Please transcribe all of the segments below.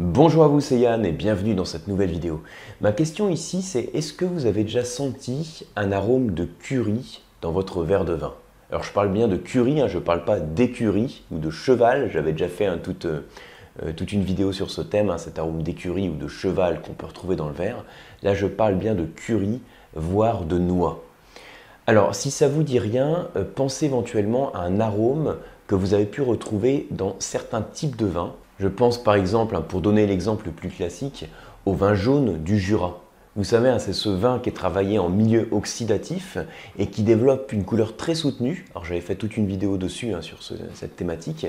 Bonjour à vous, c'est Yann et bienvenue dans cette nouvelle vidéo. Ma question ici, c'est est-ce que vous avez déjà senti un arôme de curry dans votre verre de vin? Alors je parle bien de curry, hein, je ne parle pas d'écurie ou de cheval. J'avais déjà fait toute, euh, euh, toute, une vidéo sur ce thème, hein, cet arôme d'écurie ou de cheval qu'on peut retrouver dans le verre. Là, je parle bien de curry, voire de noix. Alors, si ça vous dit rien, euh, pensez éventuellement à un arôme que vous avez pu retrouver dans certains types de vins je pense par exemple, hein, pour donner l'exemple le plus classique, au vin jaune du Jura. Vous savez, hein, c'est ce vin qui est travaillé en milieu oxydatif et qui développe une couleur très soutenue. Alors j'avais fait toute une vidéo dessus hein, sur cette thématique.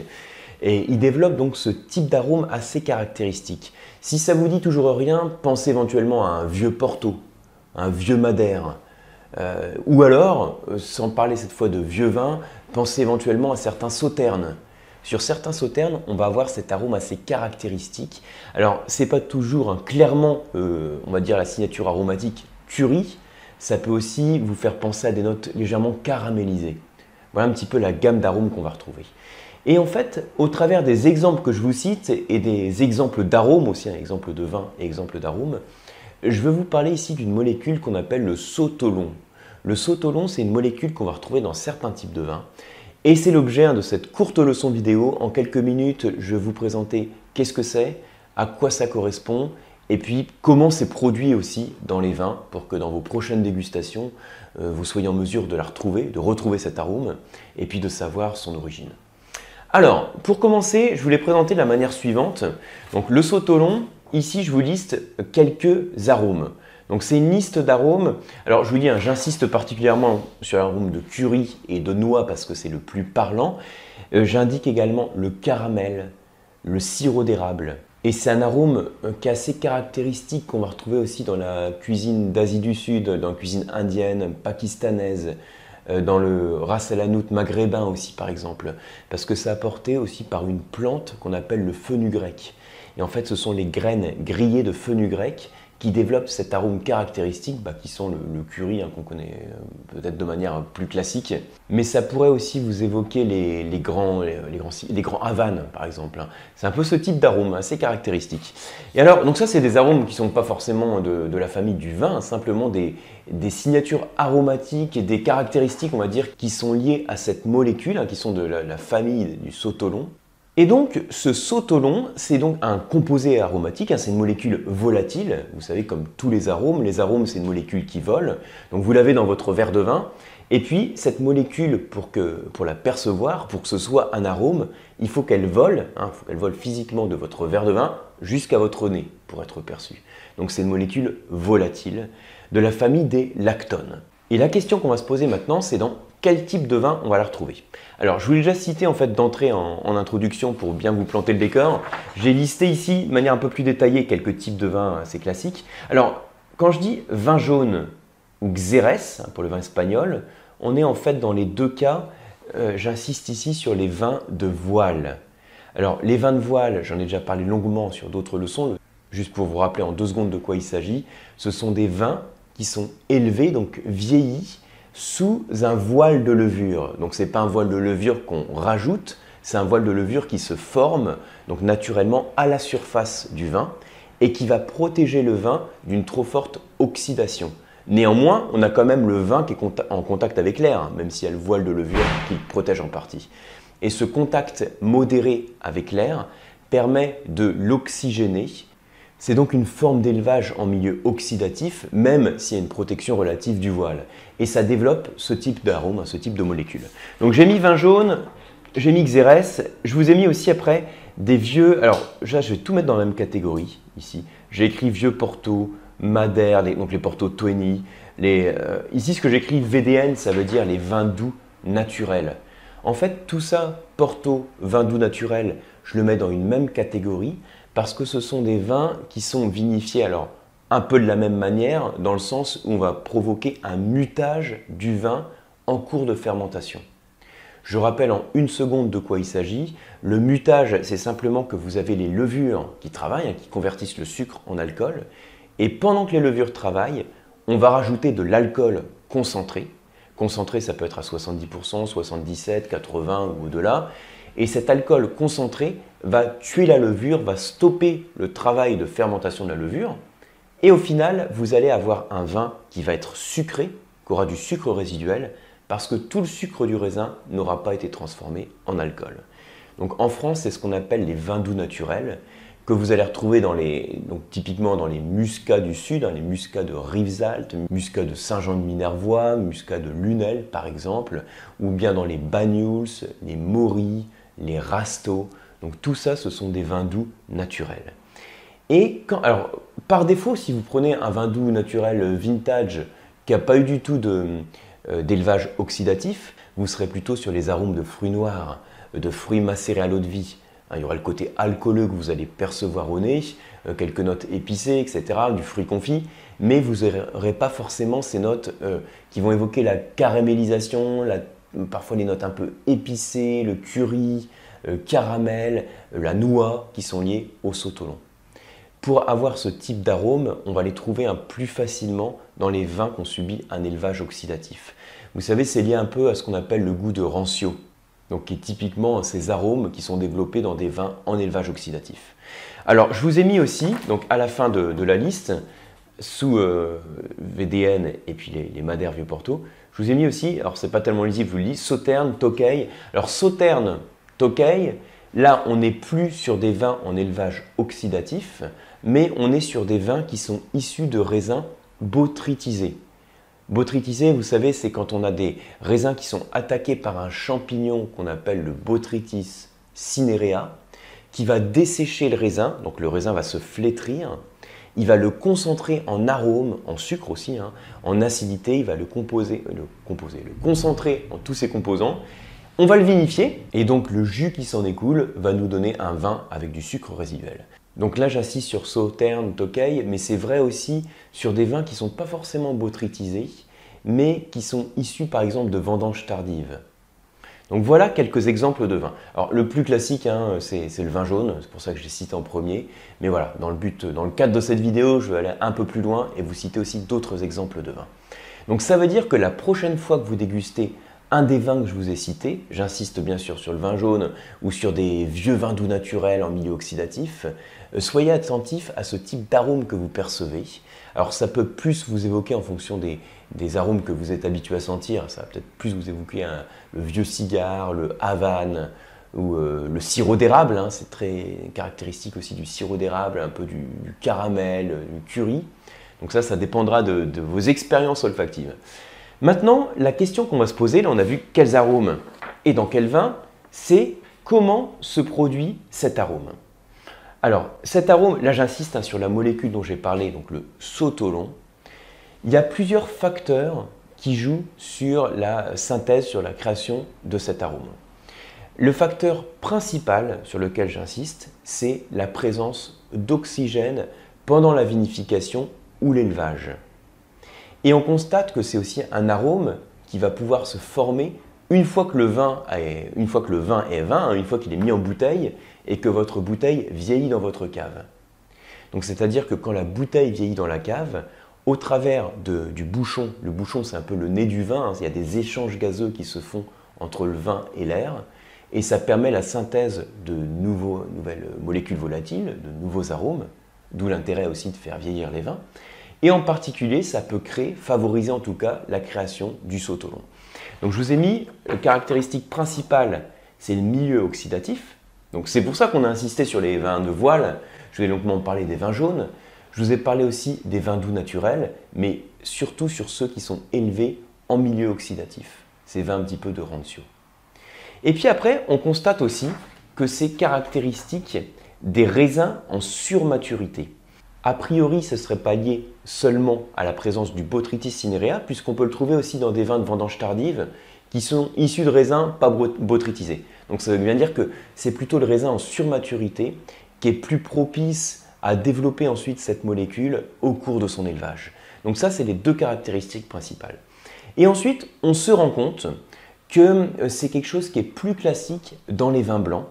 Et il développe donc ce type d'arôme assez caractéristique. Si ça vous dit toujours rien, pensez éventuellement à un vieux Porto, un vieux Madère. Euh, ou alors, euh, sans parler cette fois de vieux vin, pensez éventuellement à certains sauternes. Sur certains sauternes, on va avoir cet arôme assez caractéristique. Alors, c'est pas toujours clairement, euh, on va dire, la signature aromatique curry. Ça peut aussi vous faire penser à des notes légèrement caramélisées. Voilà un petit peu la gamme d'arômes qu'on va retrouver. Et en fait, au travers des exemples que je vous cite et des exemples d'arômes aussi, un exemple de vin et exemple d'arômes, je veux vous parler ici d'une molécule qu'on appelle le sautolon. Le sautolon, c'est une molécule qu'on va retrouver dans certains types de vins et c'est l'objet hein, de cette courte leçon vidéo. En quelques minutes, je vais vous présenter qu'est-ce que c'est, à quoi ça correspond, et puis comment c'est produit aussi dans les vins pour que dans vos prochaines dégustations, euh, vous soyez en mesure de la retrouver, de retrouver cet arôme, et puis de savoir son origine. Alors, pour commencer, je voulais présenter de la manière suivante. Donc le sautolon, ici je vous liste quelques arômes. Donc c'est une liste d'arômes. Alors je vous dis, hein, j'insiste particulièrement sur l'arôme de curry et de noix parce que c'est le plus parlant. Euh, j'indique également le caramel, le sirop d'érable. Et c'est un arôme euh, qui est assez caractéristique qu'on va retrouver aussi dans la cuisine d'Asie du Sud, dans la cuisine indienne, pakistanaise, euh, dans le ras el maghrébin aussi par exemple, parce que c'est apporté aussi par une plante qu'on appelle le fenugrec. Et en fait, ce sont les graines grillées de fenugrec qui développent cet arôme caractéristique, bah, qui sont le, curry hein, qu'on connaît euh, peut-être de manière plus classique. Mais ça pourrait aussi vous évoquer les, grands, les, Havanes, par exemple. Hein. C'est un peu ce type d'arôme assez caractéristique. Et alors, donc ça, c'est des arômes qui ne sont pas forcément de, la famille du vin, hein, simplement des, signatures aromatiques et des caractéristiques, on va dire, qui sont liées à cette molécule, qui sont de la, la famille du sautolon. Et donc, ce sautolon, c'est donc un composé aromatique, hein, c'est une molécule volatile. Vous savez, comme tous les arômes, les arômes, c'est une molécule qui vole. Donc, vous l'avez dans votre verre de vin. Et puis, cette molécule, pour, que, pour la percevoir, pour que ce soit un arôme, il faut qu'elle vole, hein, il faut qu'elle vole physiquement de votre verre de vin jusqu'à votre nez pour être perçue. Donc, c'est une molécule volatile de la famille des lactones. Et la question qu'on va se poser maintenant, c'est dans quel type de vin on va la retrouver. Alors, je vous l'ai déjà cité en fait d'entrée en, introduction pour bien vous planter le décor. J'ai listé ici de manière un peu plus détaillée quelques types de vins assez classiques. Alors, quand je dis vin jaune ou xérès hein, pour le vin espagnol, on est en fait dans les deux cas, euh, j'insiste ici sur les vins de voile. Alors, les vins de voile, j'en ai déjà parlé longuement sur d'autres leçons, juste pour vous rappeler en deux secondes de quoi il s'agit, ce sont des vins qui sont élevés, donc vieillis, sous un voile de levure. Donc ce n'est pas un voile de levure qu'on rajoute, c'est un voile de levure qui se forme donc naturellement à la surface du vin et qui va protéger le vin d'une trop forte oxydation. Néanmoins, on a quand même le vin qui est en contact avec l'air, hein, même s'il y a le voile de levure qui le protège en partie. Et ce contact modéré avec l'air permet de l'oxygéner c'est donc une forme d'élevage en milieu oxydatif, même s'il y a une protection relative du voile. Et ça développe ce type d'arôme, ce type de molécules. Donc j'ai mis vin jaune, j'ai mis Xérès, je vous ai mis aussi après des vieux. Alors là, je vais tout mettre dans la même catégorie ici. J'ai écrit vieux Porto, Madère, donc les Porto Twenty. Les, euh, ici, ce que j'écris VDN, ça veut dire les vins doux naturels. En fait, tout ça, Porto, vin doux naturel, je le mets dans une même catégorie parce que ce sont des vins qui sont vinifiés alors un peu de la même manière dans le sens où on va provoquer un mutage du vin en cours de fermentation. Je rappelle en une seconde de quoi il s'agit. Le mutage, c'est simplement que vous avez les levures qui travaillent, hein, qui convertissent le sucre en alcool. Et pendant que les levures travaillent, on va rajouter de l'alcool concentré. Concentré, ça peut être à 70%, 77, 80 ou au-delà. Et cet alcool concentré va tuer la levure, va stopper le travail de fermentation de la levure. Et au final, vous allez avoir un vin qui va être sucré, qui aura du sucre résiduel, parce que tout le sucre du raisin n'aura pas été transformé en alcool. Donc en France, c'est ce qu'on appelle les vins doux naturels que vous allez retrouver dans les, donc typiquement dans les muscats du sud, hein, les muscats de Rivesaltes, muscats de Saint-Jean-de-Minervois, muscats de Lunel par exemple, ou bien dans les Banyuls, les Maury, les Rasto. Donc tout ça, ce sont des vins doux naturels. Et quand, alors, par défaut, si vous prenez un vin doux naturel vintage qui n'a pas eu du tout euh, d'élevage oxydatif, vous serez plutôt sur les arômes de fruits noirs, de fruits macérés à l'eau de vie. Hein, il y aura le côté alcooleux que vous allez percevoir au nez, euh, quelques notes épicées, etc., du fruit confit, mais vous n'aurez pas forcément ces notes euh, qui vont évoquer la caramélisation, parfois les notes un peu épicées, le curry, le caramel, la noix, qui sont liées au sautolon. Pour avoir ce type d'arôme, on va les trouver un plus facilement dans les vins qui ont subi un élevage oxydatif. Vous savez, c'est lié un peu à ce qu'on appelle le goût de rancio donc qui est typiquement ces arômes qui sont développés dans des vins en élevage oxydatif. Alors, je vous ai mis aussi, donc à la fin de, la liste, sous euh, VDN et puis les, Madères Vieux Porto, je vous ai mis aussi, alors c'est pas tellement lisible, vous le dis, Sauterne, Tokay. Alors Sauterne, Tokay, là on n'est plus sur des vins en élevage oxydatif, mais on est sur des vins qui sont issus de raisins botrytisés. Botrytisé, vous savez, c'est quand on a des raisins qui sont attaqués par un champignon qu'on appelle le Botrytis cinerea, qui va dessécher le raisin, donc le raisin va se flétrir, il va le concentrer en arôme, en sucre aussi, hein, en acidité, il va le composer, le composer, le concentrer en tous ses composants. On va le vinifier et donc le jus qui s'en découle va nous donner un vin avec du sucre résiduel. Donc là, j'insiste sur Sauternes, Tokay, mais c'est vrai aussi sur des vins qui ne sont pas forcément botrytisés, mais qui sont issus par exemple de vendanges tardives. Donc voilà quelques exemples de vins. Alors le plus classique, hein, c'est le vin jaune, c'est pour ça que je l'ai cité en premier. Mais voilà, dans le, but, dans le cadre de cette vidéo, je vais aller un peu plus loin et vous citer aussi d'autres exemples de vins. Donc ça veut dire que la prochaine fois que vous dégustez un des vins que je vous ai cités, j'insiste bien sûr sur le vin jaune ou sur des vieux vins doux naturels en milieu oxydatif, euh, soyez attentif à ce type d'arôme que vous percevez. Alors ça peut plus vous évoquer en fonction des, arômes que vous êtes habitué à sentir, ça va peut-être plus vous évoquer le vieux cigare, le havane ou euh, le sirop d'érable, hein. c'est très caractéristique aussi du sirop d'érable, un peu du, caramel, du curry. Donc ça, ça dépendra de, de vos expériences olfactives. Maintenant, la question qu'on va se poser, là on a vu quels arômes et dans quel vin, c'est comment se produit cet arôme. Alors, cet arôme, là j'insiste hein, sur la molécule dont j'ai parlé, donc le sautolon. Il y a plusieurs facteurs qui jouent sur la synthèse, sur la création de cet arôme. Le facteur principal sur lequel j'insiste, c'est la présence d'oxygène pendant la vinification ou l'élevage. Et on constate que c'est aussi un arôme qui va pouvoir se former une fois que le vin est, une fois que le vin est vin, hein, une fois qu'il est mis en bouteille et que votre bouteille vieillit dans votre cave. Donc c'est-à-dire que quand la bouteille vieillit dans la cave, au travers du bouchon, le bouchon c'est un peu le nez du vin, hein, il y a des échanges gazeux qui se font entre le vin et l'air, et ça permet la synthèse de nouvelles molécules volatiles, de nouveaux arômes, d'où l'intérêt aussi de faire vieillir les vins. Et en particulier, ça peut créer, favoriser en tout cas, la création du sautolon. Donc je vous ai mis la caractéristique principale, c'est le milieu oxydatif. Donc c'est pour ça qu'on a insisté sur les vins de voile. Je vais longuement parler des vins jaunes. Je vous ai parlé aussi des vins doux naturels, mais surtout sur ceux qui sont élevés en milieu oxydatif. Ces vins un petit peu de rancio. Et puis après, on constate aussi que c'est caractéristique des raisins en surmaturité. A priori, ce serait pas lié seulement à la présence du Botrytis cinerea, puisqu'on peut le trouver aussi dans des vins de vendange tardive qui sont issus de raisins pas botrytisés. Donc ça veut bien dire que c'est plutôt le raisin en surmaturité qui est plus propice à développer ensuite cette molécule au cours de son élevage. Donc ça, c'est les deux caractéristiques principales. Et ensuite, on se rend compte que euh, c'est quelque chose qui est plus classique dans les vins blancs.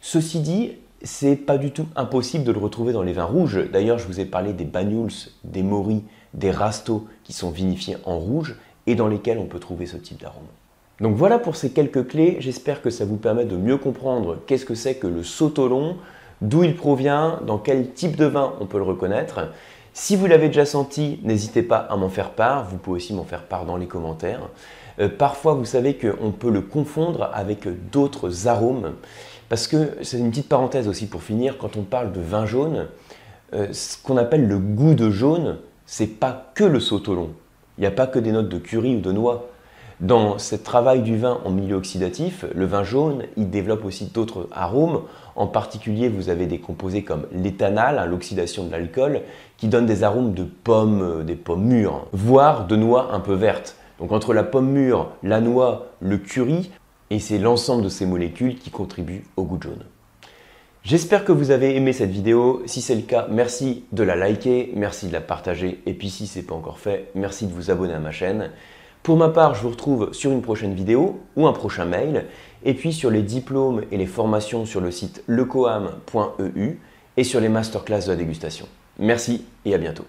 Ceci dit, c'est pas du tout impossible de le retrouver dans les vins rouges. D'ailleurs, je vous ai parlé des Banyuls, des Maury, des Rasto qui sont vinifiés en rouge et dans lesquels on peut trouver ce type d'arôme. Donc voilà pour ces quelques clés, j'espère que ça vous permet de mieux comprendre qu'est-ce que c'est que le sautolon, d'où il provient, dans quel type de vin on peut le reconnaître. Si vous l'avez déjà senti, n'hésitez pas à m'en faire part, vous pouvez aussi m'en faire part dans les commentaires. Euh, parfois, vous savez qu'on peut le confondre avec d'autres arômes, parce que c'est une petite parenthèse aussi pour finir, quand on parle de vin jaune, euh, ce qu'on appelle le goût de jaune, c'est pas que le sautolon. Il n'y a pas que des notes de curry ou de noix. Dans ce travail du vin en milieu oxydatif, le vin jaune, il développe aussi d'autres arômes. En particulier, vous avez des composés comme l'éthanal, hein, l'oxydation de l'alcool, qui donnent des arômes de pommes, euh, des pommes mûres, voire de noix un peu vertes. Donc entre la pomme mûre, la noix, le curry, et c'est l'ensemble de ces molécules qui contribuent au goût jaune. J'espère que vous avez aimé cette vidéo. Si c'est le cas, merci de la liker, merci de la partager. Et puis si ce n'est pas encore fait, merci de vous abonner à ma chaîne. Pour ma part, je vous retrouve sur une prochaine vidéo ou un prochain mail, et puis sur les diplômes et les formations sur le site lecoam.eu et sur les masterclass de la dégustation. Merci et à bientôt.